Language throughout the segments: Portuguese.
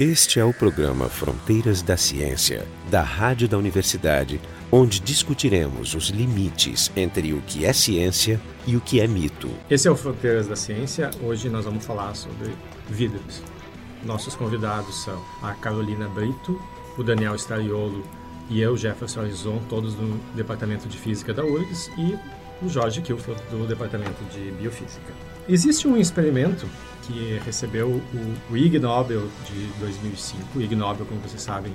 Este é o programa Fronteiras da Ciência, da Rádio da Universidade, onde discutiremos os limites entre o que é ciência e o que é mito. Esse é o Fronteiras da Ciência. Hoje nós vamos falar sobre vidros. Nossos convidados são a Carolina Brito, o Daniel Stariolo e eu, Jefferson Arizon, todos do Departamento de Física da URGS, e o Jorge Kilfield, do Departamento de Biofísica. Existe um experimento que recebeu o, o Ig Nobel de 2005. O Ig Nobel, como vocês sabem,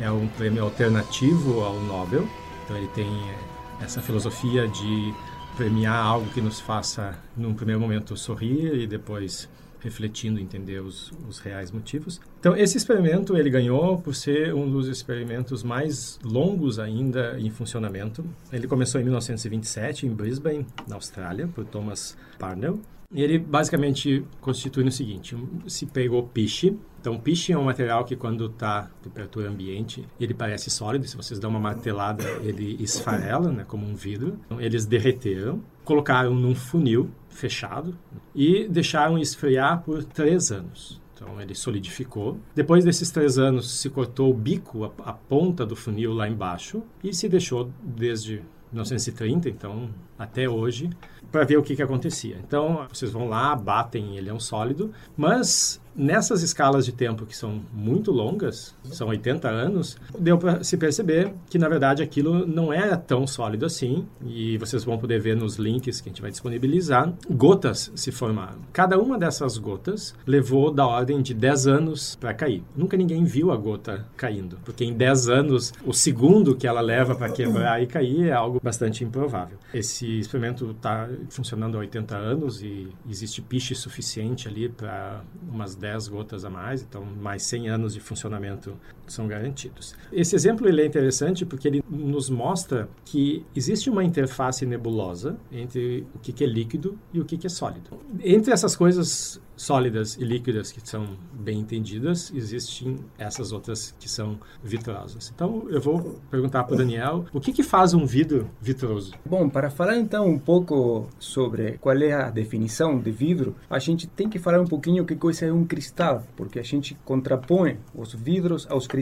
é um prêmio alternativo ao Nobel. Então ele tem eh, essa filosofia de premiar algo que nos faça, num primeiro momento, sorrir e depois refletindo, entender os, os, reais motivos. Então, esse experimento ele ganhou por ser um dos experimentos mais longos ainda em funcionamento. Ele começou em 1927 em Brisbane, na Austrália, por Thomas Parnell. Ele basicamente constitui o seguinte: se pegou piche, então piche é um material que quando está temperatura ambiente ele parece sólido. Se vocês dão uma martelada ele esfarela, né, como um vidro. Então, eles derreteram, colocaram num funil fechado e deixaram esfriar por três anos. Então ele solidificou. Depois desses três anos se cortou o bico, a, a ponta do funil lá embaixo e se deixou desde 1930, então até hoje, para ver o que, que acontecia. Então, vocês vão lá, batem, ele é um sólido, mas nessas escalas de tempo que são muito longas, são 80 anos, deu para se perceber que na verdade aquilo não era tão sólido assim, e vocês vão poder ver nos links que a gente vai disponibilizar, gotas se formaram. Cada uma dessas gotas levou da ordem de 10 anos para cair. Nunca ninguém viu a gota caindo, porque em 10 anos o segundo que ela leva para quebrar e cair é algo bastante improvável. Esse experimento está funcionando há 80 anos e existe piche suficiente ali para umas 10 gotas a mais, então mais 100 anos de funcionamento são garantidos. Esse exemplo ele é interessante porque ele nos mostra que existe uma interface nebulosa entre o que é líquido e o que é sólido. Entre essas coisas sólidas e líquidas que são bem entendidas, existem essas outras que são vitrosas. Então, eu vou perguntar para o Daniel, o que, que faz um vidro vitroso? Bom, para falar então um pouco sobre qual é a definição de vidro, a gente tem que falar um pouquinho o que coisa é um cristal, porque a gente contrapõe os vidros aos cristais.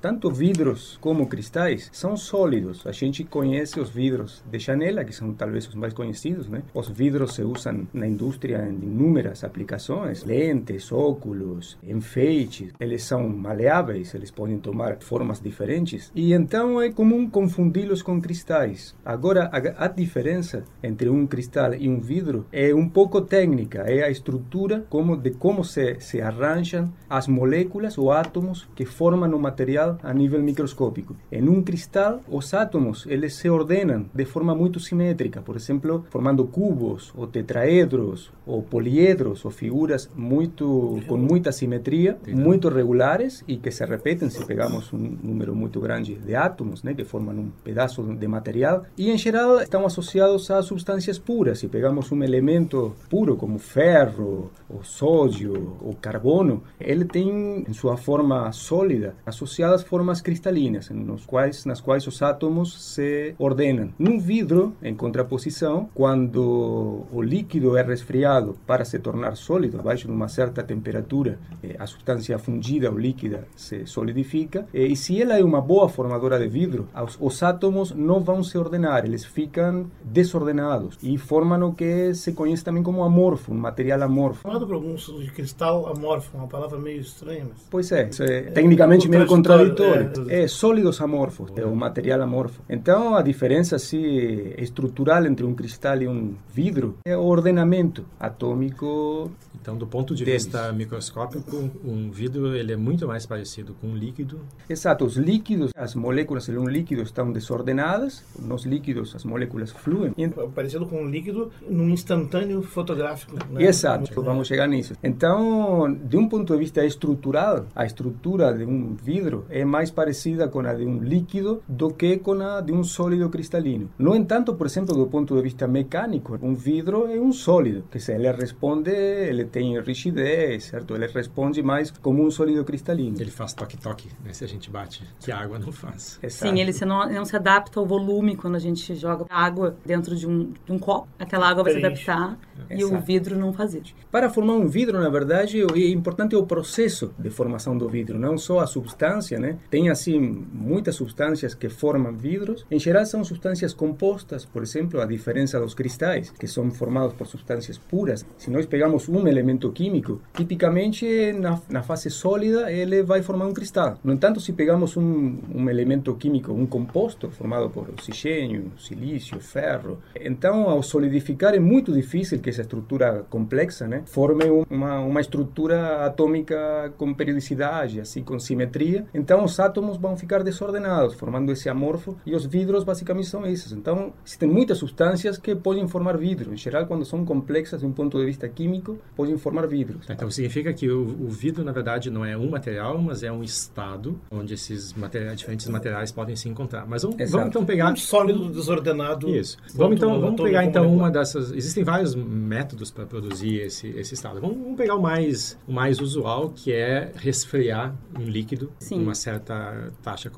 Tanto vidros como cristais são sólidos. A gente conhece os vidros de janela, que são talvez os mais conhecidos, né? Os vidros se usam na indústria em inúmeras aplicações lentes, óculos, enfeites, eles são maleáveis, eles podem tomar formas diferentes e então é comum confundi-los com cristais. Agora, a, a diferença entre um cristal e um vidro é um pouco técnica, é a estrutura como de como se, se arranjam as moléculas ou átomos que formam o material a nível microscópico. Em um cristal, os átomos eles se ordenam de forma muito simétrica, por exemplo, formando cubos ou tetraedros ou poliedros ou figuras figuras muito com muita simetria, muito regulares e que se repetem se pegamos um número muito grande de átomos, né, que formam um pedaço de material. E em geral estão associados a substâncias puras. Se pegamos um elemento puro como ferro, ou sódio, ou carbono, ele tem em sua forma sólida associadas formas cristalinas, nos quais nas quais os átomos se ordenam. Num vidro, em contraposição, quando o líquido é resfriado para se tornar sólido abaixo de uma certa temperatura, eh, a substância fundida ou líquida se solidifica. Eh, e se ela é uma boa formadora de vidro, os, os átomos não vão se ordenar, eles ficam desordenados e formam o que se conhece também como amorfo, um material amorfo. Falado por alguns de cristal amorfo, uma palavra meio estranha. Mas... Pois é, é tecnicamente meio contraditório. É, é, sólidos amorfos, é um material amorfo. Então a diferença assim, estrutural entre um cristal e um vidro é o ordenamento atômico então, do ponto de deles. vista microscópico, um vidro ele é muito mais parecido com um líquido. Exato, os líquidos, as moléculas de um líquido estão desordenadas, nos líquidos as moléculas fluem. Parecido com um líquido num instantâneo fotográfico. Né? Exato, vamos, vamos chegar nisso. Então, de um ponto de vista estrutural, a estrutura de um vidro é mais parecida com a de um líquido do que com a de um sólido cristalino. No entanto, por exemplo, do ponto de vista mecânico, um vidro é um sólido, que se ele responde, ele tem rigidez, certo? Ele responde mais como um sólido cristalino. Ele faz toque-toque, né? Se a gente bate, que a água não faz. Exato. Sim, ele se não, não, se adapta ao volume quando a gente joga água dentro de um, de um copo. Aquela água vai se adaptar é. e Exato. o vidro não faz isso. Para formar um vidro, na verdade, é importante o processo de formação do vidro, não só a substância, né? Tem, assim, muitas substâncias que formam vidros. Em geral, são substâncias compostas, por exemplo, a diferença dos cristais, que são formados por substâncias puras. Se nós pegamos um elemento químico, tipicamente na, na fase sólida ele vai formar um cristal. No entanto, se pegamos um, um elemento químico, um composto formado por oxigênio, silício, ferro, então ao solidificar é muito difícil que essa estrutura complexa né, forme uma, uma estrutura atômica com periodicidade, assim, com simetria. Então os átomos vão ficar desordenados, formando esse amorfo, e os vidros basicamente são esses. Então existem muitas substâncias que podem formar vidro. Em geral, quando são complexas de um ponto de vista químico, podem formar vidros. Então significa que o, o vidro, na verdade, não é um material, mas é um estado onde esses materiais, diferentes materiais podem se encontrar. Mas vamos, vamos então pegar... Um sólido desordenado. Isso. Vamos então vamos pegar então uma dessas... Existem vários métodos para produzir esse, esse estado. Vamos, vamos, pegar o mais, o mais usual, que é resfriar um líquido em uma certa taxa.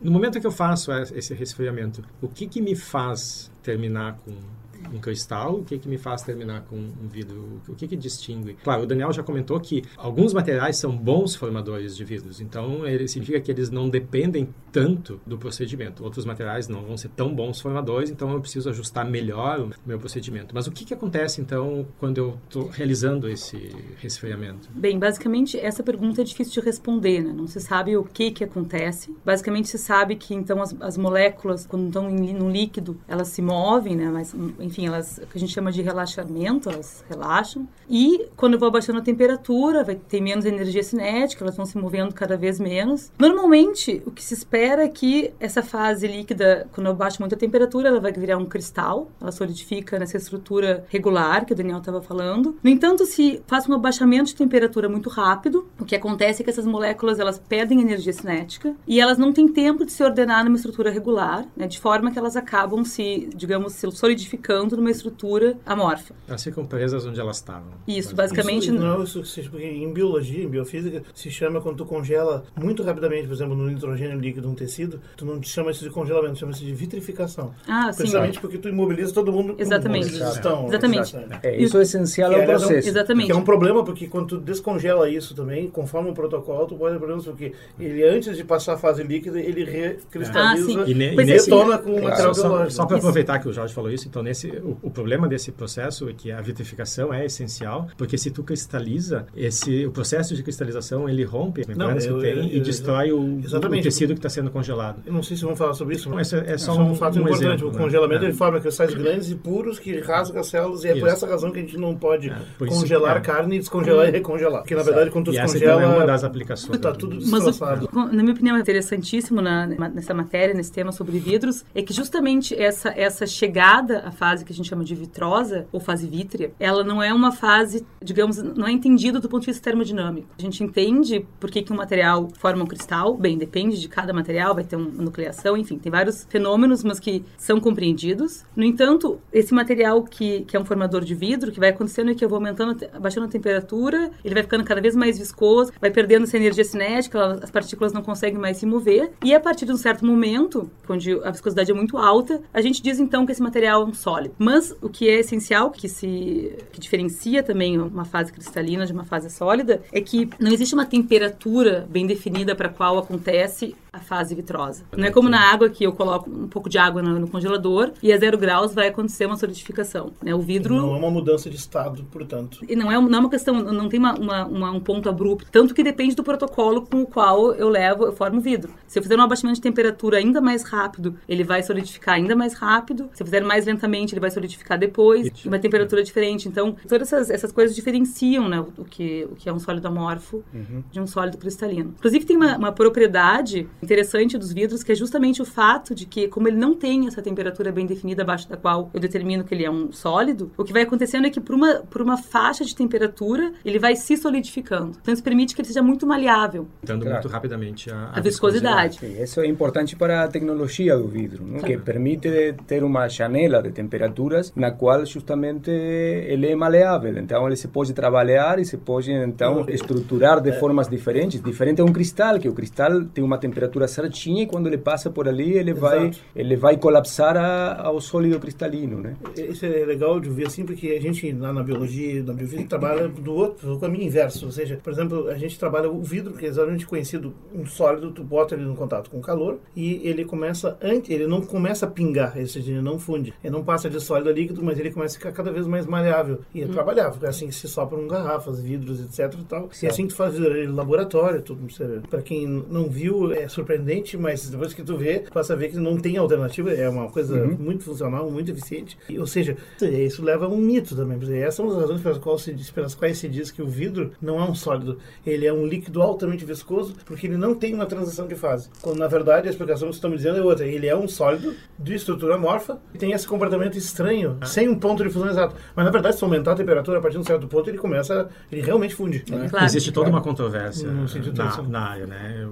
No momento que eu faço esse resfriamento, o que, que me faz terminar com um cristal, o que que me faz terminar com um vidro? O que que distingue? Claro, o Daniel já comentou que alguns materiais são bons formadores de vidros, então ele significa que eles não dependem tanto do procedimento. Outros materiais não vão ser tão bons formadores, então eu preciso ajustar melhor o meu procedimento. Mas o que que acontece então quando eu estou realizando esse resfriamento? Bem, basicamente essa pergunta é difícil de responder, né? Não se sabe o que que acontece. Basicamente se sabe que então as, as moléculas quando estão no líquido elas se movem, né? Mas enfim enfim, elas que a gente chama de relaxamento, elas relaxam. E quando eu vou abaixando a temperatura, vai ter menos energia cinética, elas vão se movendo cada vez menos. Normalmente, o que se espera é que essa fase líquida, quando eu baixo muito a temperatura, ela vai virar um cristal, ela solidifica nessa estrutura regular que o Daniel estava falando. No entanto, se faz um abaixamento de temperatura muito rápido, o que acontece é que essas moléculas elas perdem energia cinética e elas não têm tempo de se ordenar numa estrutura regular, né, de forma que elas acabam se, digamos, se solidificando dentro de uma estrutura amorfa. Elas ficam presas onde elas estavam. Isso, basicamente... Isso, não, isso, porque em biologia, em biofísica, se chama quando tu congela muito rapidamente, por exemplo, no nitrogênio líquido um tecido, tu não chama isso de congelamento, chama isso de vitrificação. Ah, sim. Precisamente porque tu imobiliza todo mundo Exatamente. eles estão. Exatamente. É, isso é essencial ao processo. Um, Exatamente. Que é um problema, porque quando tu descongela isso também, conforme o protocolo, tu pode ter problemas, porque ele, antes de passar a fase líquida, ele recristaliza ah, e, ne, e retona com o material biológico. Só, só para aproveitar que o Jorge falou isso, então nesse o, o, problema desse processo é que a vitrificação é essencial, porque se tu cristaliza, esse, o processo de cristalização ele rompe as membranas que tem eu, e destrói o, o, tecido que está sendo congelado. Eu não sei se vamos falar sobre isso, mas é, é só um, um fato um importante. Exemplo, o né? congelamento né? ele forma cristais grandes e puros que rasga as células e é isso. por essa razão que a gente não pode é, congelar é. carne, descongelar e recongelar. Porque na verdade quando tu descongela... Essa é uma das aplicações. Está tudo destroçado. Mas, na minha opinião, é interessantíssimo na, nessa matéria, nesse tema sobre vidros, é que justamente essa, essa chegada à fase que a gente chama de vitrosa, ou fase vítrea, ela não é uma fase, digamos, não é entendida do ponto de vista termodinâmico. A gente entende por que, que um material forma um cristal, bem, depende de cada material, vai ter uma nucleação, enfim, tem vários fenômenos, mas que são compreendidos. No entanto, esse material que, que é um formador de vidro, que vai acontecendo é que eu vou aumentando, baixando a temperatura, ele vai ficando cada vez mais viscoso, vai perdendo essa energia cinética, as partículas não conseguem mais se mover, e a partir de um certo momento, onde a viscosidade é muito alta, a gente diz então que esse material é um sólido. Mas o que é essencial, que se que diferencia também uma fase cristalina de uma fase sólida, é que não existe uma temperatura bem definida para qual acontece a fase vitrosa. Não é como na água que eu coloco um pouco de água no, no congelador e a zero graus vai acontecer uma solidificação. Né? O vidro não é uma mudança de estado, portanto. E não é, não é uma questão, não tem uma, uma, uma, um ponto abrupto, tanto que depende do protocolo com o qual eu levo, eu formo o vidro. Se eu fizer um abaixamento de temperatura ainda mais rápido, ele vai solidificar ainda mais rápido. Se eu fizer mais lentamente, ele vai solidificar depois, em uma temperatura diferente. Então, todas essas, essas coisas diferenciam né, o, que, o que é um sólido amorfo uhum. de um sólido cristalino. Inclusive, tem uma, uma propriedade interessante dos vidros, que é justamente o fato de que, como ele não tem essa temperatura bem definida abaixo da qual eu determino que ele é um sólido, o que vai acontecendo é que por uma, por uma faixa de temperatura, ele vai se solidificando. Então, isso permite que ele seja muito maleável. Dando claro. muito rapidamente a, a, a viscosidade. viscosidade. Sim, isso é importante para a tecnologia do vidro, claro. que permite ter uma janela de temperaturas na qual justamente ele é maleável. Então, ele se pode trabalhar e se pode, então, estruturar de formas diferentes. Diferente a um cristal, que o cristal tem uma temperatura certinha e quando ele passa por ali, ele Exato. vai ele vai colapsar a, ao sólido cristalino, né? Isso é legal de ver assim, porque a gente, lá na biologia, na biofísica, trabalha do outro, do caminho inverso. Ou seja, por exemplo, a gente trabalha o vidro, que é exatamente conhecido, um sólido, tu bota ele no contato com o calor e ele começa, antes, ele não começa a pingar, ou seja, ele não funde. Ele não passa de sólido a líquido, mas ele começa a ficar cada vez mais maleável. E é hum. trabalhável, assim se sopram garrafas, vidros, etc e tal. Certo. E assim que tu faz laboratório, tudo. Para quem não viu, é surpreendente, mas depois que tu vê, passa a ver que não tem alternativa, é uma coisa uhum. muito funcional, muito eficiente. E, ou seja, isso leva a um mito também. Essas são as razões pelas quais, se diz, pelas quais se diz que o vidro não é um sólido, ele é um líquido altamente viscoso, porque ele não tem uma transição de fase. Quando na verdade a explicação que estamos dizendo é outra. Ele é um sólido de estrutura amorfa e tem esse comportamento estranho, ah. sem um ponto de fusão exato. Mas na verdade, se aumentar a temperatura a partir de um certo ponto, ele começa, ele realmente funde. Né? Claro. Existe toda uma controvérsia na, na, área, né?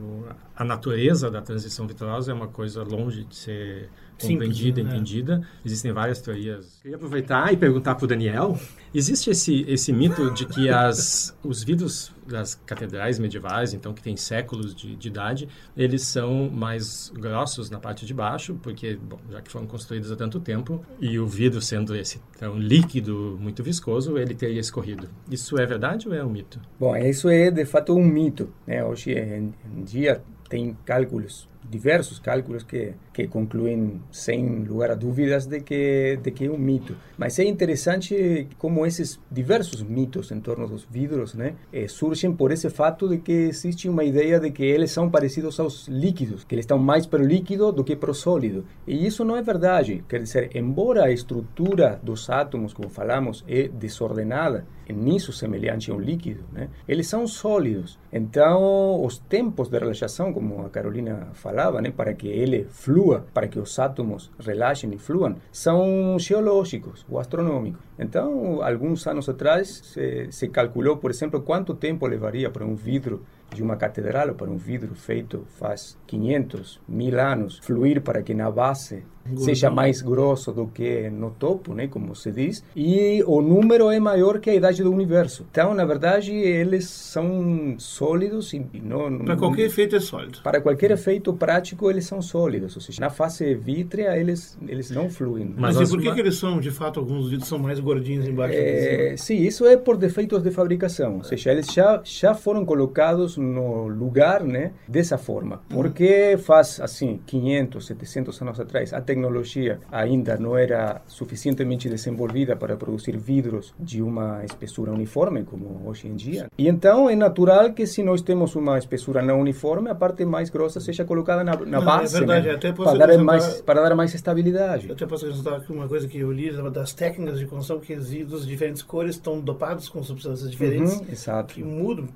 A natureza da transição vitrosa é uma coisa longe de ser compreendida, Simples, né? entendida. Existem várias teorias. Queria aproveitar e perguntar para o Daniel. Existe esse, esse mito de que as, os vidros das catedrais medievais, então que tem séculos de, de, idade, eles são mais grossos na parte de baixo, porque, bom, já que foram construídos há tanto tempo, e o vidro sendo esse tão líquido, muito viscoso, ele teria escorrido. Isso é verdade ou é um mito? Bom, isso é de fato um mito. Né? Hoje em dia tem cálculos diversos cálculos que, que concluem sem lugar a dúvidas de que, de que é um mito. Mas é interessante como esses diversos mitos em torno dos vidros né, eh, surgem por esse fato de que existe uma ideia de que eles são parecidos aos líquidos, que eles estão mais para o líquido do que para o sólido. E isso não é verdade. Quer dizer, embora a estrutura dos átomos, como falamos, é desordenada, nisso semelhante a um líquido, né? eles são sólidos. Então, os tempos de relaxação, como a Carolina falava, né? para que ele flua, para que os átomos relaxem e fluam, são geológicos ou astronômicos. Então, alguns anos atrás, se, se calculou, por exemplo, quanto tempo levaria para um vidro de uma catedral ou para um vidro feito faz 500, mil anos fluir para que na base seja mais grosso do que no topo, né, como se diz, e o número é maior que a idade do universo. Então, na verdade, eles são sólidos e não... Para qualquer efeito é sólido. Para qualquer efeito prático, eles são sólidos, ou seja, na fase vítrea eles, eles não fluem. Mas, Mas e por que, que eles são, de fato, alguns vidros são mais gordinhos embaixo? É, sim, isso é por defeitos de fabricação, ou seja, eles já, já foram colocados no lugar né, dessa forma, porque faz, assim, 500, 700 anos atrás, a tecnologia ainda não era suficientemente desenvolvida para produzir vidros de uma espessura uniforme, como hoje em dia. E então é natural que se nós temos uma espessura não uniforme, a parte mais grossa seja colocada na, na base, é verdade, né? até para, dar mais, para dar mais estabilidade. Eu até posso acrescentar uma coisa que eu li das técnicas de construção, que os de diferentes cores estão dopados com substâncias diferentes, uhum, exato. que mudam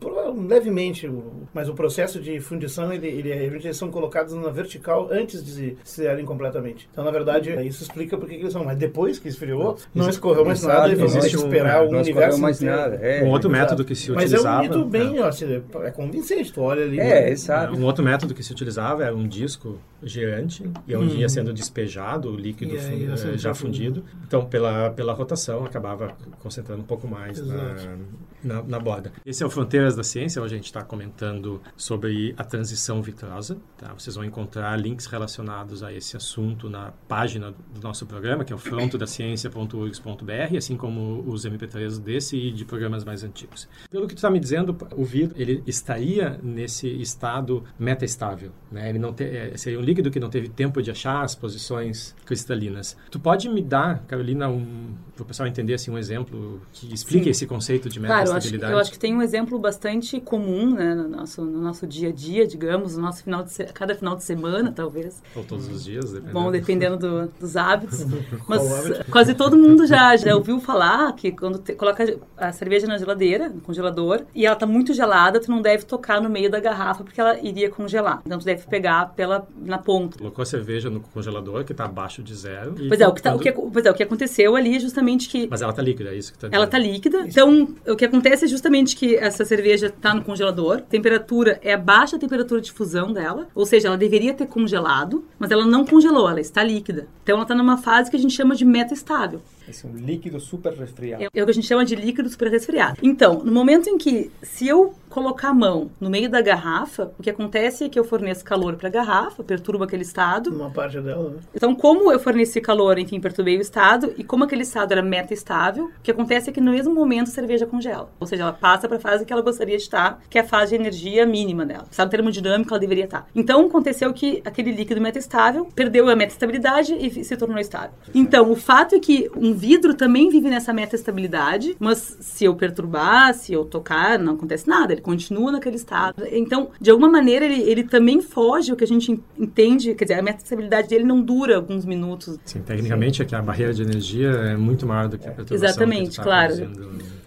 levemente, mas o processo de fundição, ele, ele, eles são colocados na vertical antes de se serem completamente. Então, na verdade, isso explica porque eles são. Mas depois que esfriou, não escorreu mais nada e vamos esperar um, universo mais nada. É, um outro exato. método que se utilizava... Mas é um bem, é. Ó, é convincente, tu olha ali. É, exato. Um outro método que se utilizava era um disco girante e onde hum. ia sendo despejado o líquido aí, já fundido. Então, pela, pela rotação, acabava concentrando um pouco mais na, na, na, borda. Esse é o Fronteiras da Ciência, onde a gente está comentando sobre a transição vitrosa. Tá? Vocês vão encontrar links relacionados a esse assunto na página do nosso programa, que é o frontodaciencia.urgs.br, assim como os MP3 desse e de programas mais antigos. Pelo que tu está me dizendo, o vidro ele estaria nesse estado metaestável. Né? Ele não te, é, seria um líquido que não teve tempo de achar as posições cristalinas. Tu pode me dar, Carolina, um, para o pessoal entender assim, um exemplo que explique Sim. esse conceito de metaestabilidade? Claro, eu acho, eu acho que tem um exemplo bastante comum né, no, nosso, no nosso dia a dia, digamos, no nosso final de se... cada final de semana, talvez. Ou todos os dias, dependendo. Bom, dependendo do, dos hábitos. Mas quase todo mundo já, já ouviu falar que quando te, coloca a cerveja na geladeira, no congelador, e ela está muito gelada, tu não deve tocar no meio da garrafa porque ela iria congelar. Então tu deve pegar pela, na ponta. Colocou a cerveja no congelador, que está abaixo de zero. Pois é, o que, tá, o, que, pois é, o que aconteceu ali é justamente que... Mas ela está líquida, é isso que está Ela está líquida. Então, o que acontece é justamente que essa cerveja está no congelador, temperatura é abaixo da temperatura de fusão dela, ou seja, ela deveria ter congelado, mas ela não congelou, ela está líquida. Então, ela está numa fase que a gente chama de meta-estável. Esse é um líquido super resfriado. É, é, o que a gente chama de líquido super resfriado. Então, no momento em que, se eu colocar a mão no meio da garrafa, o que acontece é que eu forneço calor para a garrafa, perturbo aquele estado. Uma parte dela, né? Então, como eu forneci calor, enfim, perturbei o estado, e como aquele estado era meta-estável, o que acontece é que no mesmo momento a cerveja congela. Ou seja, ela passa para a fase que ela gostaria de estar, que é a fase de energia mínima dela. Estado termodinâmico ela deveria estar. Então, aconteceu que aquele líquido meta-estável perdeu a meta-estabilidade e se tornou estável. Então, o fato é que um vidro também vive nessa meta-estabilidade, mas se eu perturbar, se eu tocar, não acontece nada, ele continua naquele estado. Então, de alguma maneira, ele, ele também foge o que a gente entende, quer dizer, a meta-estabilidade dele não dura alguns minutos. Sim, tecnicamente Sim. é que a barreira de energia é muito maior do que a perturbação. Exatamente, tá claro.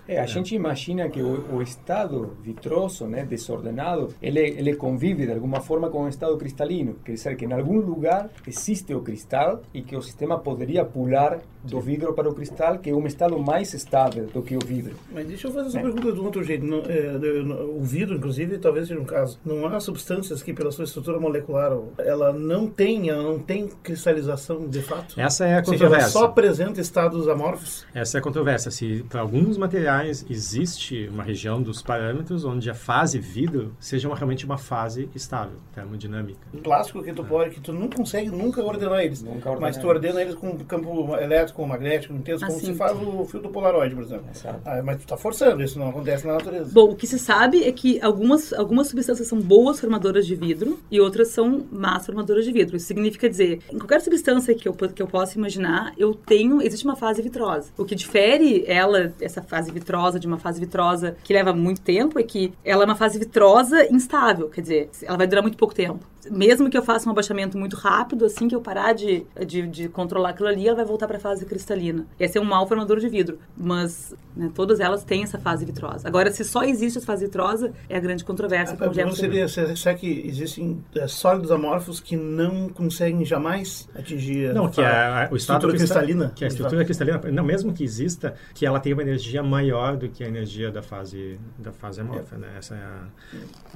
É, a gente imagina que o, o, estado vitroso, né, desordenado, ele, ele convive de alguma forma com o estado cristalino. Quer dizer que em algum lugar existe o cristal e que o sistema poderia pular do vidro para o cristal, que é um estado mais estável do que o vidro. Mas deixa eu fazer essa é. pergunta de um outro jeito. No, é, no, o vidro, inclusive, talvez seja um caso. Não há substâncias que, pela sua estrutura molecular, ela não tem, ela não tem cristalização de fato. Essa é a controvérsia. Seja, ela só apresenta estados amorfos. Essa é a controvérsia. Se para alguns materiais existe uma região dos parâmetros onde a fase vidro seja uma, realmente uma fase estável, termodinâmica. O plástico que tu pode, que tu não consegue nunca ordenar eles, nunca ordenar mas tu ordena eles com campo elétrico magnético, intenso, assim, como se faz o filtro Polaroid, por exemplo. Ah, mas tu está forçando, isso não acontece na natureza. Bom, o que se sabe é que algumas, algumas substâncias são boas formadoras de vidro e outras são más formadoras de vidro. Isso significa dizer, em qualquer substância que eu, que eu possa imaginar, eu tenho, existe uma fase vitrosa. O que difere ela, essa fase vitrosa, de uma fase vitrosa que leva muito tempo, é que ela é uma fase vitrosa instável, quer dizer, ela vai durar muito pouco tempo mesmo que eu faça um abaixamento muito rápido, assim que eu parar de, de, de controlar aquilo ali, ela vai voltar para a fase cristalina. Esse é um mau formador de vidro, mas né, todas elas têm essa fase vitrosa. Agora, se só existe essa fase vitrosa, é a grande controvérsia. Ah, então seria, será que existem é, sólidos amorfos que não conseguem jamais atingir não, que a, a, o estrutura cristalina? Que a estrutura cristalina, não, mesmo que exista, que ela tenha uma energia maior do que a energia da fase, da fase amorfa. É. Né? Essa, é a,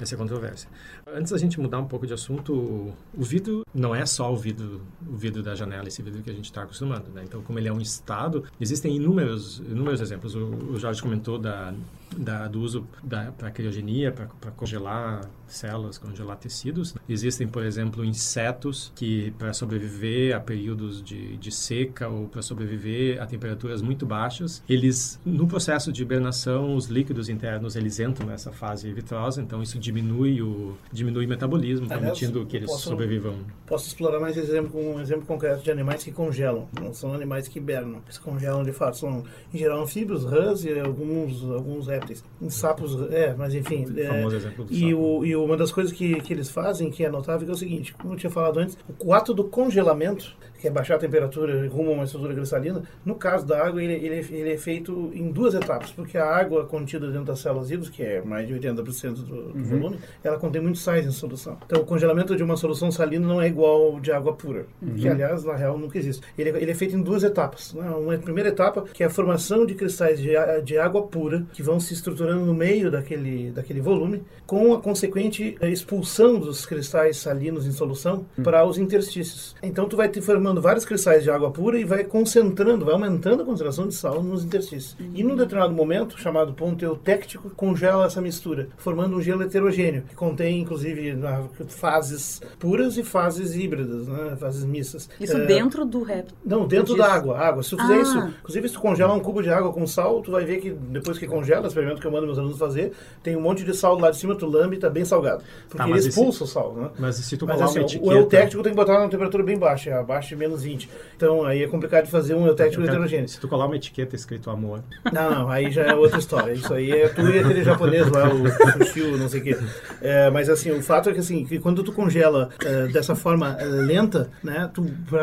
essa é a controvérsia. Antes da gente mudar um pouco de o vidro não é só o vidro, o vidro da janela, esse vidro que a gente está acostumado, né? Então, como ele é um estado, existem inúmeros, inúmeros exemplos. O, o Jorge comentou da, da, do uso para criogenia, para congelar células, congelar tecidos. Existem, por exemplo, insetos que, para sobreviver a períodos de, de seca ou para sobreviver a temperaturas muito baixas, eles, no processo de hibernação, os líquidos internos, eles entram nessa fase vitrosa, então isso diminui o, diminui o metabolismo, permitindo que eles posso, sobrevivam. Posso explorar mais exemplo com um exemplo concreto de animais que congelam, não são animais que hibernam, eles congelam de fato, são em geral anfíbios, rãs e alguns, alguns répteis. Em sapos, é, mas enfim. O famoso é, exemplo do e sapo. O, e uma das coisas que, que eles fazem, que é notável, é o seguinte: como eu tinha falado antes, o ato do congelamento que é a temperatura rumo a uma estrutura cristalina. No caso da água, ele, ele, ele, é feito em duas etapas, porque a água contida dentro das células vivas, que é mais de 80% do, do uhum. volume, ela contém muitos sais em solução. Então, o congelamento de uma solução salina não é igual de água pura, uhum. que, aliás, na real, nunca existe. Ele, ele é feito em duas etapas. Né? Uma primeira etapa, que é a formação de cristais de, de água pura, que vão se estruturando no meio daquele, daquele volume, com a consequente expulsão dos cristais salinos em solução uhum. para os interstícios. Então, tu vai te formando formando vários cristais de água pura e vai concentrando, vai aumentando a concentração de sal nos interstícios. Uhum. E num determinado momento, chamado ponto eutéctico, congela essa mistura, formando um gelo heterogêneo, que contém, inclusive, fases puras e fases híbridas, né? fases mistas. Isso é... dentro do rap? Não, dentro da água. água. Se tu fizer ah. isso, inclusive, se tu congela um cubo de água com sal, tu vai ver que depois que congela, experimento que eu mando meus alunos fazer, tem um monte de sal lá de cima, tu lambe e tá bem salgado. Porque tá, ele expulsa esse... o sal, né? Mas se tu mas, assim, uma etiqueta... O eutéctico tem que botar numa temperatura bem baixa, abaixo de menos 20. Então aí é complicado de fazer um eutético heterogêneo. Se tu colar uma etiqueta escrito amor. Não, não, aí já é outra história. Isso aí é tu e aquele japonês lá, o sushi, não sei o quê. É, mas assim, o fato é que assim, que quando tu congela é, dessa forma é, lenta, né,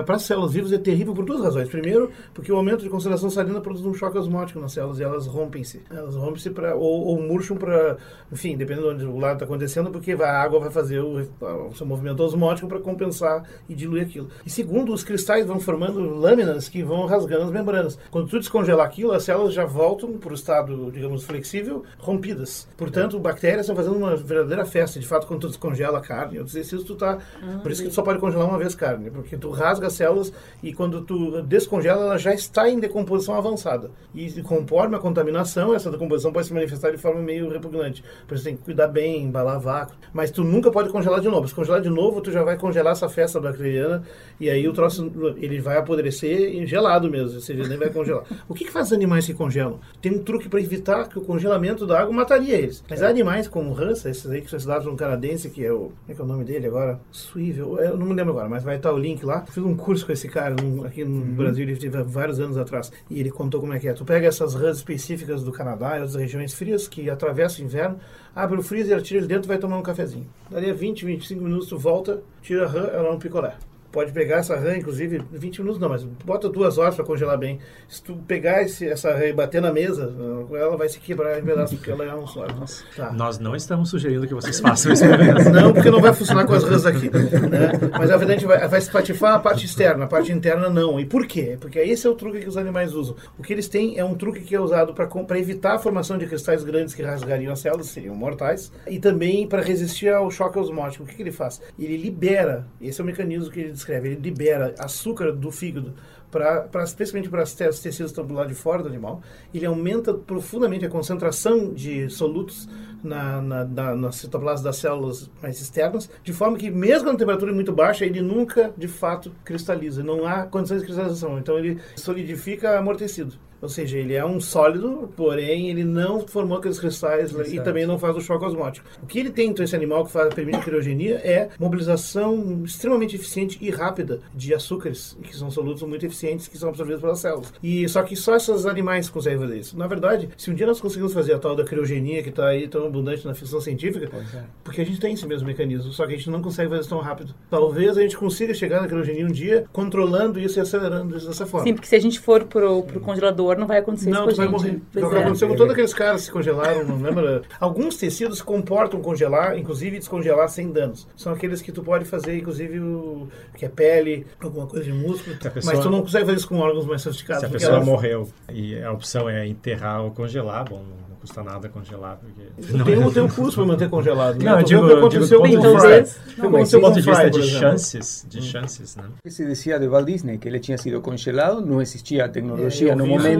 para as células vivas é terrível por duas razões. Primeiro, porque o aumento de concentração salina produz um choque osmótico nas células e elas rompem-se. Elas rompem-se para ou, ou murcham para, enfim, dependendo de onde o lado está acontecendo, porque a água vai fazer o, o seu movimento osmótico para compensar e diluir aquilo. E segundo, os cristais vão formando lâminas que vão rasgando as membranas. Quando tu descongelar aquilo, as células já voltam para o estado, digamos, flexível, rompidas. Portanto, bactérias estão fazendo uma verdadeira festa. De fato, quando tu descongela a carne, outros exercícios, tu tá. Ah, por isso que tu só pode congelar uma vez carne, porque tu rasga as células e quando tu descongela, ela já está em decomposição avançada. E conforme a contaminação, essa decomposição pode se manifestar de forma meio repugnante. Por isso tem que cuidar bem, embalar vácuo. Mas tu nunca pode congelar de novo. Se congelar de novo, tu já vai congelar essa festa bacteriana e aí o troço ele vai apodrecer gelado mesmo, ou seja, nem vai congelar. O que, que faz animais que congelam? Tem um truque para evitar que o congelamento da água mataria eles. Mas há animais como o Hansa, esses aí que são estudados no canadense, que é o. Como é que é o nome dele agora? Swivel. Eu não me lembro agora, mas vai estar o link lá. Eu fiz um curso com esse cara num, aqui no uhum. Brasil, ele teve vários anos atrás. E ele contou como é que é. Tu pega essas rãs específicas do Canadá e outras regiões frias que atravessam o inverno, abre o freezer, tira ele dentro e vai tomar um cafezinho. Daria 20, 25 minutos, tu volta, tira a rã, ela é um picolé pode pegar essa rã, inclusive, 20 minutos não, mas bota duas horas para congelar bem. Se tu pegar esse, essa rã e bater na mesa, ela vai se quebrar em pedaços, porque ela é um sólido. Tá. Nós não estamos sugerindo que vocês façam isso. Não, porque não vai funcionar com as rãs aqui. Né? Mas a verdade vai, vai se patifar a parte externa, a parte interna não. E por quê? Porque esse é o truque que os animais usam. O que eles têm é um truque que é usado para evitar a formação de cristais grandes que rasgariam as células, seriam mortais, e também para resistir ao choque osmótico. O que, que ele faz? Ele libera, esse é o mecanismo que ele descreve, ele libera açúcar do fígado para especialmente para os tecidos lado de fora do animal, ele aumenta profundamente a concentração de solutos na, na, na, na citoplasma das células mais externas, de forma que mesmo na temperatura muito baixa, ele nunca de fato cristaliza, não há condições de cristalização, então ele solidifica amortecido. Ou seja, ele é um sólido, porém ele não formou aqueles cristais Exato. e também não faz o choque osmótico. O que ele tem, então, esse animal que faz, permite a criogenia é mobilização extremamente eficiente e rápida de açúcares, que são solutos muito eficientes que são absorvidos pelas células. E só que só esses animais conseguem fazer isso. Na verdade, se um dia nós conseguimos fazer a tal da criogenia que está aí tão abundante na ficção científica, é. porque a gente tem esse mesmo mecanismo, só que a gente não consegue fazer isso tão rápido. Talvez a gente consiga chegar na criogenia um dia controlando isso e acelerando isso dessa forma. Sim, porque se a gente for pro, pro congelador calor não vai acontecer não, isso com a vai gente. morrer. Não, é. aconteceu com todos aqueles caras que se congelaram, não lembra? Alguns tecidos comportam congelar, inclusive descongelar sem danos. São aqueles que tu pode fazer, inclusive, o, que é pele, alguma coisa de músculo, pessoa, mas tu não consegue fazer isso com órgãos mais sofisticados. Se a pessoa ela... morreu e a opção é enterrar ou congelar, bom, custa nada congelar. Porque... Não, tem, um, tem um custo para manter congelado. Né? Não, eu digo, o que aconteceu com o Fry. Não, mas do ponto de vista de chances, de chances, né? Se dizia de Walt Disney que ele tinha sido congelado, não existia a tecnologia é, no momento,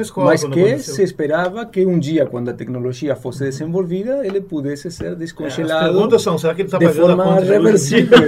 escola, mas que se esperava que um dia, quando a tecnologia fosse desenvolvida, ele pudesse ser descongelado. É, as perguntas são, será que ele está pagando forma a conta reversível?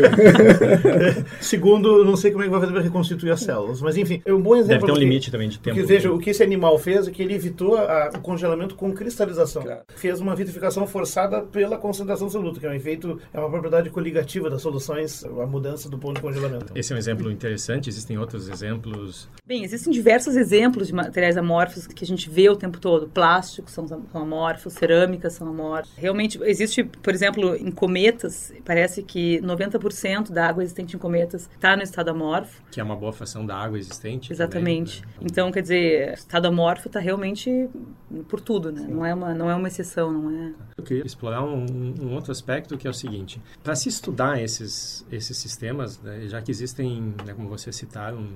Segundo, não sei como é que vai fazer para reconstituir as células, mas enfim, é um bom exemplo. Deve ter um limite também de tempo. Porque veja, o que esse animal fez é que ele evitou a, o congelamento com cristalização. Claro. Fez uma vitrificação forçada pela concentração absoluta, que é um efeito, é uma propriedade coligativa das soluções, a mudança do ponto de congelamento. Esse é um exemplo interessante, existem outros exemplos? Bem, existem diversos exemplos de materiais amorfos que a gente vê o tempo todo. Plásticos são, são amorfos, cerâmicas são amorfos. Realmente, existe, por exemplo, em cometas, parece que 90% da água existente em cometas está no estado amorfo. Que é uma boa fração da água existente. Exatamente. Também, né? Então, quer dizer, estado amorfo está realmente por tudo, né? Não é, uma, não é uma exceção, não é... Eu queria explorar um, um outro aspecto que é o seguinte. Para se estudar esses, esses sistemas, né, já que existem, né, como vocês citaram,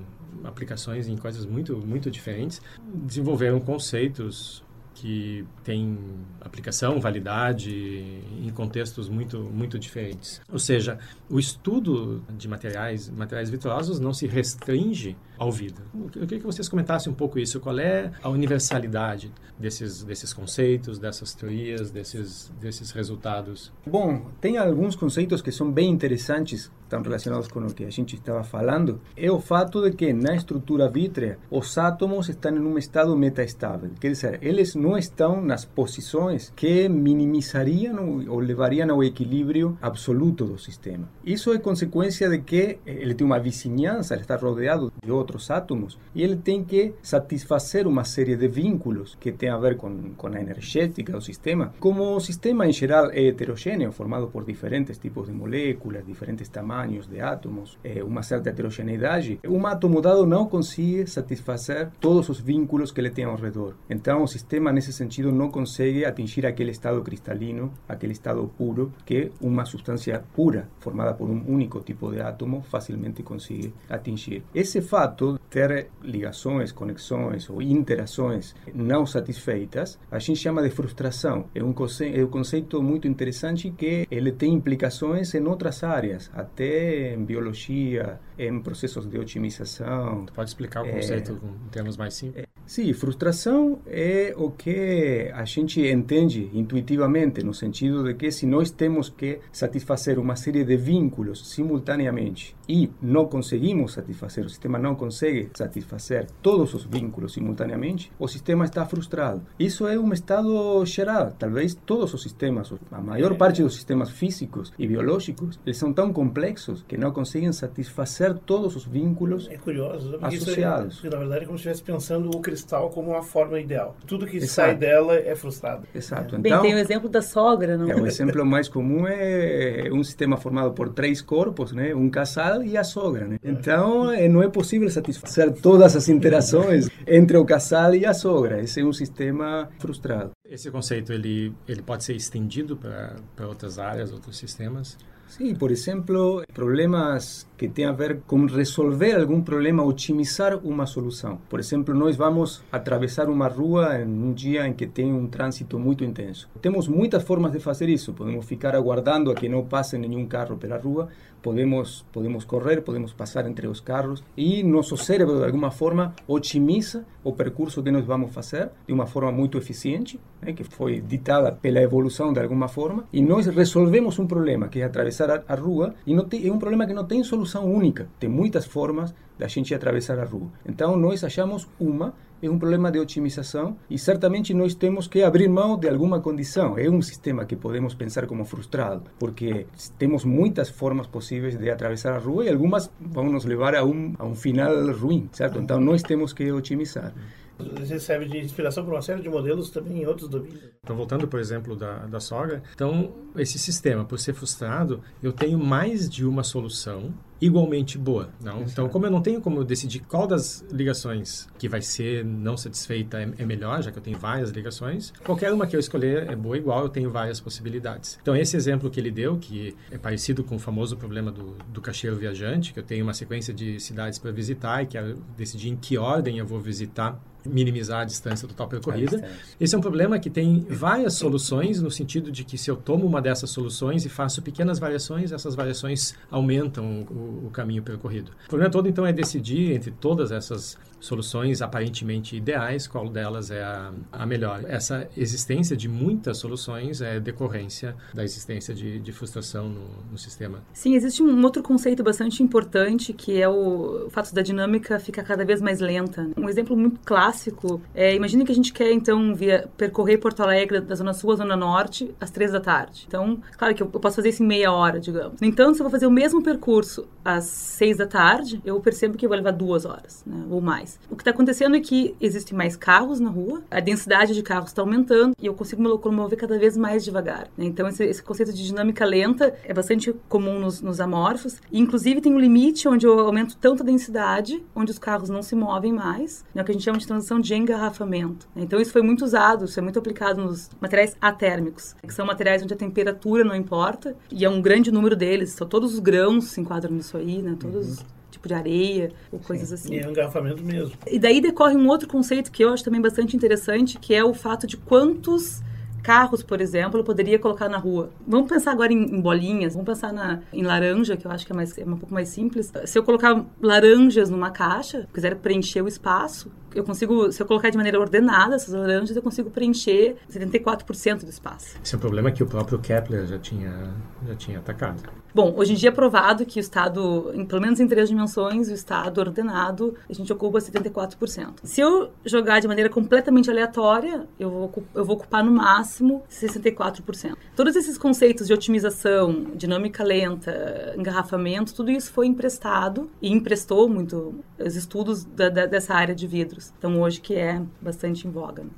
aplicações em coisas muito, muito diferentes, desenvolveram conceitos que têm aplicação, validade em contextos muito muito diferentes. Ou seja, o estudo de materiais materiais vitrosos não se restringe ao vidro. Eu queria que vocês comentassem um pouco isso. Qual é a universalidade desses desses conceitos, dessas teorias, desses desses resultados? Bom, tem alguns conceitos que são bem interessantes, estão relacionados com o que a gente estava falando. É o fato de que na estrutura vítrea os átomos estão em um estado metaestável. Quer dizer, eles não estão nas posições que minimizariam ou levariam ao equilíbrio absoluto do sistema. Isso é consequência de que ele tem uma vizinhança, ele está rodeado de outros átomos e ele tem que satisfazer uma série de vínculos que tem a ver com, com a energética do sistema. Como o sistema em geral é heterogêneo, formado por diferentes tipos de moléculas, diferentes tamanhos de átomos, é, uma certa heterogeneidade, um átomo dado não consegue satisfazer todos os vínculos que ele tem ao redor. Então o sistema nesse sentido não consegue atingir aquele estado cristalino, aquele estado puro que uma substância pura formada por um único tipo de átomo facilmente consegue atingir. Esse fato ter ligações, conexões ou interações não satisfeitas, a gente chama de frustração. É é um conceito muito interessante que ele tem implicações em outras áreas, até em biologia, em processos de otimização. Tu pode explicar o conceito é, em termos mais simples? É, sim, frustração é o que a gente entende intuitivamente, no sentido de que se nós temos que satisfazer uma série de vínculos simultaneamente e não conseguimos satisfazer, o sistema não consegue satisfazer todos os vínculos simultaneamente, o sistema está frustrado. Isso é um estado geral. Talvez todos os sistemas, a maior parte dos sistemas físicos e biológicos, eles são tão complexos que não conseguem satisfazer todos os vínculos é curioso, associados. Isso é, na verdade, é como se estivesse pensando o cristal como uma forma ideal. Tudo que Exato. sai dela é frustrado. Exato. É. Então, Bem, tem o exemplo da sogra, não? É, o exemplo mais comum é um sistema formado por três corpos, né? Um casal e a sogra, né? Então, eh, não é possível satisfazer todas as interações entre o casal e a sogra. Esse é um sistema frustrado. Esse conceito ele ele pode ser estendido para outras áreas, outros sistemas? Sim, por exemplo, problemas que têm a ver com resolver algum problema, otimizar uma solução. Por exemplo, nós vamos atravessar uma rua em um dia em que tem um trânsito muito intenso. Temos muitas formas de fazer isso. Podemos ficar aguardando a que não passe nenhum carro pela rua, podemos podemos correr, podemos passar entre os carros e nosso cérebro de alguma forma otimiza o percurso que nós vamos fazer de uma forma muito eficiente, né, que foi ditada pela evolução de alguma forma, e nós resolvemos um problema que é atravessar a, rua e não tem, é um problema que não tem solução única, tem muitas formas da gente atravessar a rua. Então nós achamos uma é um problema de otimização e certamente nós temos que abrir mão de alguma condição. É um sistema que podemos pensar como frustrado, porque temos muitas formas possíveis de atravessar a rua e algumas vão nos levar a um, a um final ruim, certo? Então nós temos que otimizar vezes serve de inspiração para uma série de modelos também em outros domínios. Então, voltando, por exemplo, da, da sogra, então, esse sistema, por ser frustrado, eu tenho mais de uma solução igualmente boa. Não? Então, como eu não tenho como decidir qual das ligações que vai ser não satisfeita é, é, melhor, já que eu tenho várias ligações, qualquer uma que eu escolher é boa igual, eu tenho várias possibilidades. Então, esse exemplo que ele deu, que é parecido com o famoso problema do, do caixeiro viajante, que eu tenho uma sequência de cidades para visitar e quero decidir em que ordem eu vou visitar minimizar a distância total percorrida. Esse é um problema que tem várias soluções, no sentido de que se eu tomo uma dessas soluções e faço pequenas variações, essas variações aumentam o, o caminho percorrido. O problema todo, então, é decidir entre todas essas soluções aparentemente ideais, qual delas é a, a melhor. Essa existência de muitas soluções é decorrência da existência de, de frustração no, no, sistema. Sim, existe um outro conceito bastante importante que é o, fato da dinâmica ficar cada vez mais lenta. Um exemplo muito clássico é, imagine que a gente quer então via, percorrer Porto Alegre da Zona Sul à Zona Norte às três da tarde. Então, claro que eu, eu posso fazer isso em meia hora, digamos. No entanto, se eu vou fazer o mesmo percurso às seis da tarde, eu percebo que vai levar duas horas, né, ou mais. O que está acontecendo é que existem mais carros na rua, a densidade de carros está aumentando e eu consigo me locomover cada vez mais devagar. Né? Então, esse, esse, conceito de dinâmica lenta é bastante comum nos, nos amorfos. E, inclusive, tem um limite onde eu aumento tanto a densidade, onde os carros não se movem mais, né? o que a gente chama de transição de engarrafamento. Então, isso foi muito usado, isso é muito aplicado nos materiais atérmicos, que são materiais onde a temperatura não importa, e é um grande número deles, são todos os grãos se enquadram nisso aí, né? Todos uhum de areia ou coisas assim. E é engarrafamento mesmo. E daí decorre um outro conceito que eu acho também bastante interessante, que é o fato de quantos carros, por exemplo, eu poderia colocar na rua. Vamos pensar agora em, em bolinhas, vamos pensar na, em laranja, que eu acho que é, mais, é um pouco mais simples. Se eu colocar laranjas numa caixa, quiser preencher o espaço, eu consigo, se eu colocar de maneira ordenada essas laranjas, eu consigo preencher 74% do espaço. Esse é um problema que o próprio Kepler já tinha, já tinha atacado. Bom, hoje em dia é provado que o estado, em, pelo menos em três dimensões, o estado ordenado, a gente ocupa 74%. Se eu jogar de maneira completamente aleatória, eu vou, eu vou ocupar no máximo 64%. Todos esses conceitos de otimização, dinâmica lenta, engarrafamento, tudo isso foi emprestado e emprestou muito os estudos da, da, dessa área de vidros. Então, hoje que é bastante em voga. Né?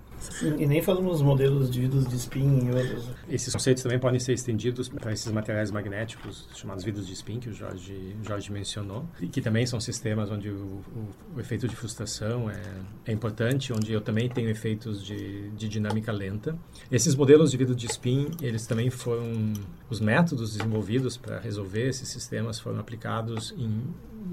E nem falamos nos modelos de vidros de spin e outros. Esses conceitos também podem ser estendidos para esses materiais magnéticos chamados vidros de spin que o Jorge, Jorge mencionou, e que também são sistemas onde o, o, o efeito de frustração é, é, importante, onde eu também tenho efeitos de, de dinâmica lenta. Esses modelos de vidro de spin, eles também foram os métodos desenvolvidos para resolver esses sistemas foram aplicados em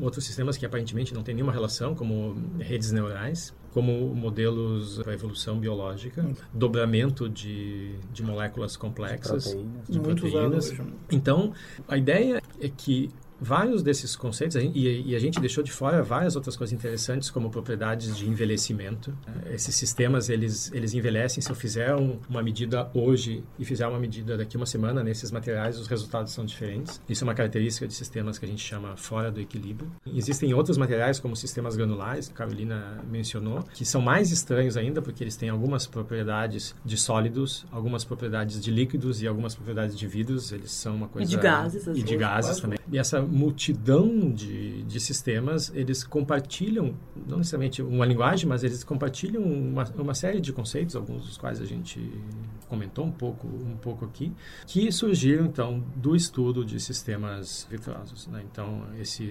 outros sistemas que aparentemente não têm nenhuma relação, como redes neurais como modelos para evolução biológica, dobramento de, de moléculas complexas, de proteínas. De proteínas. Então, a ideia é que vários desses conceitos, e, a gente deixou de fora várias outras coisas interessantes, como propriedades de envelhecimento. Esses sistemas, eles, eles envelhecem. Se eu fizer um, uma medida hoje e fizer uma medida daqui uma semana nesses materiais, os resultados são diferentes. Isso é uma característica de sistemas que a gente chama fora do equilíbrio. Existem outros materiais, como sistemas granulares, que a Carolina mencionou, que são mais estranhos ainda, porque eles têm algumas propriedades de sólidos, algumas propriedades de líquidos e algumas propriedades de vidros. Eles são uma coisa... E de gases. E de gases também. E essa multidão de, de sistemas, eles compartilham, não necessariamente uma linguagem, mas eles compartilham uma, uma série de conceitos, alguns dos quais a gente comentou um pouco, um pouco aqui, que surgiram, então, do estudo de sistemas virtuosos. Né? Então, esse,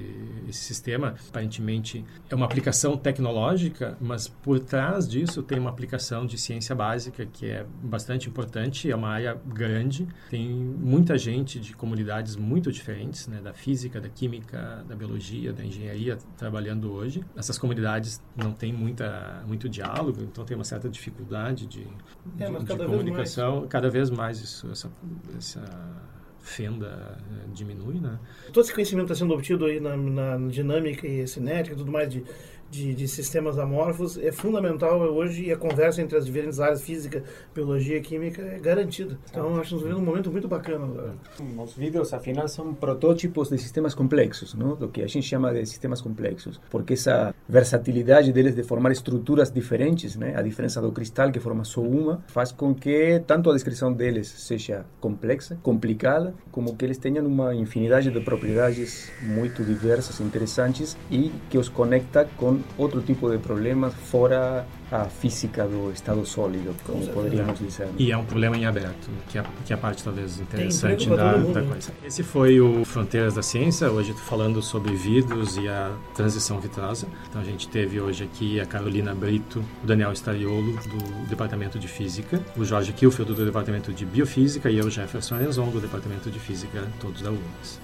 esse sistema, aparentemente, é uma aplicação tecnológica, mas por trás disso tem uma aplicação de ciência básica que é bastante importante, é uma área grande, tem muita gente de comunidades muito diferentes, né? da física, física, da química, da biologia, da engenharia trabalhando hoje. Essas comunidades não têm muita, muito diálogo, então tem uma certa dificuldade de, é, de, de comunicação. Vez cada vez mais isso, essa, essa fenda eh, diminui, né? Todo esse conhecimento está sendo obtido aí na, na dinâmica e cinética e tudo mais de de, de, sistemas amorfos é fundamental hoje e a conversa entre as diferentes áreas física, biologia e química é garantida. Então, acho que estamos vivendo um momento muito bacana. Os vidros, afinal, são protótipos de sistemas complexos, não? do que a gente chama de sistemas complexos, porque essa versatilidade deles de formar estruturas diferentes, né? a diferença do cristal, que forma só uma, faz com que tanto a descrição deles seja complexa, complicada, como que eles tenham uma infinidade de propriedades muito diversas, interessantes e que os conecta com outro tipo de problemas fora a física do estado sólido, como poderíamos dizer. E é um problema em aberto, que é, que é a parte talvez interessante da, da coisa. Esse foi o Fronteiras da Ciência, hoje estou falando sobre vidros e a transição vitrosa. Então a gente teve hoje aqui a Carolina Brito, o Daniel Stariolo, do Departamento de Física, o Jorge Kilfield, do Departamento de Biofísica, e eu, Jefferson Enzon, do Departamento de Física, todos da URGS.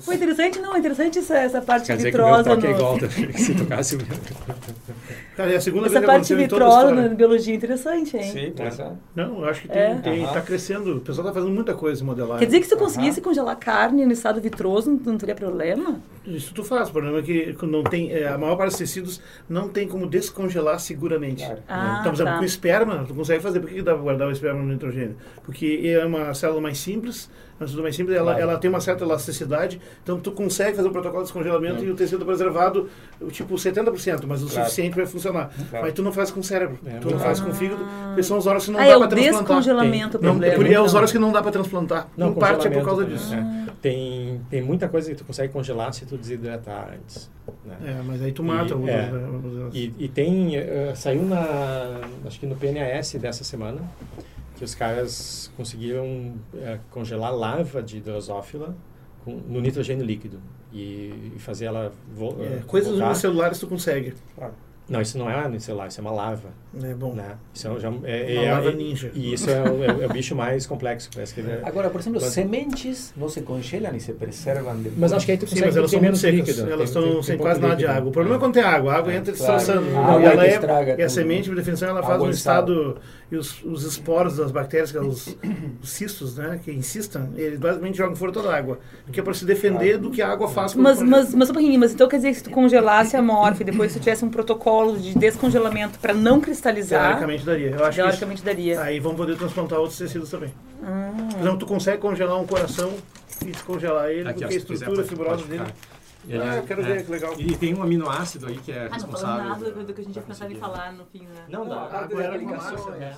Foi interessante, não? Interessante essa, essa parte Quer vitrosa. Dizer que meu toque no... é igual, se tocasse... Cara, é a segunda essa vez parte vitrosa na biologia é interessante, hein? Sim, tá. Não, eu acho que está é. Tá crescendo. O pessoal está fazendo muita coisa em modelagem. Quer dizer que se eu conseguisse congelar carne no estado vitroso, não, não teria problema? Isso tu faz. O problema é que não tem, é, a maior parte dos tecidos não tem como descongelar seguramente. Claro. Ah, então, por exemplo, tá. com esperma, tu consegue fazer. Por que dá para guardar o esperma no nitrogênio? Porque é uma célula mais simples, mas tudo mais simples, ela, claro. ela tem uma certa elasticidade, então tu consegue fazer o protocolo de descongelamento e o tecido preservado, tipo 70%, mas o claro. suficiente para funcionar. Claro. Mas tu não faz com o cérebro, é, tu não faz com o fígado, porque são os órgãos que não ah, dá é para transplantar. descongelamento tem. o problema. Não, é, é os órgãos que não dá para transplantar. Não, em parte é por causa disso. É. Tem, tem muita coisa que tu consegue congelar se tu desidratar antes. Né? É, mas aí tu mata. E, é, e, e, tem, uh, saiu na, acho que no PNAS dessa semana, que os caras conseguiram é, congelar larva de drosófila com, no nitrogênio líquido e, e fazer ela vo, é, coisas voltar. celulares tu consegue. Ah, Não, isso não é um celular, isso é uma larva. É bom. Né? Isso é, já, é, Uma é- larva é- ninja. E isso é, o- é o- é o bicho mais complexo. Parece que ele é- Agora, por exemplo, Mas- sementes não se congelam e se preservam depois. Mas acho que aí tu Sim, mas elas são menos secas. líquido. Elas tem- estão tem- sem tem quase nada de água. O problema é quando tem água. A água entra Claro. destroçando. A água e ela é, estraga e a semente, por definição, ela faz um estado... E os, os esporos das bactérias, que é os, os cistos, né, que insistam, eles basicamente jogam fora toda a água. Porque é para se defender do que a água faz. Mas, mas, mas um pouquinho, mas então quer dizer que se tu congelasse a morfe, depois se tu tivesse um protocolo de descongelamento para não cristalizar, Teoricamente daria. Eu acho teoricamente que daria. isso, aí vão poder transplantar outros tecidos também. Ah. Por exemplo, tu consegue congelar um coração e descongelar ele, Aqui, porque a quiser, estrutura pode- fibrosa dele... Ele Ah, é- eu quero é. ver, que legal. E tem um aminoácido aí que é Ah, não falando responsável. nada do que a gente ia pensar em falar no fim, né? Não dá. Água era uma Ligação, massa, é. né?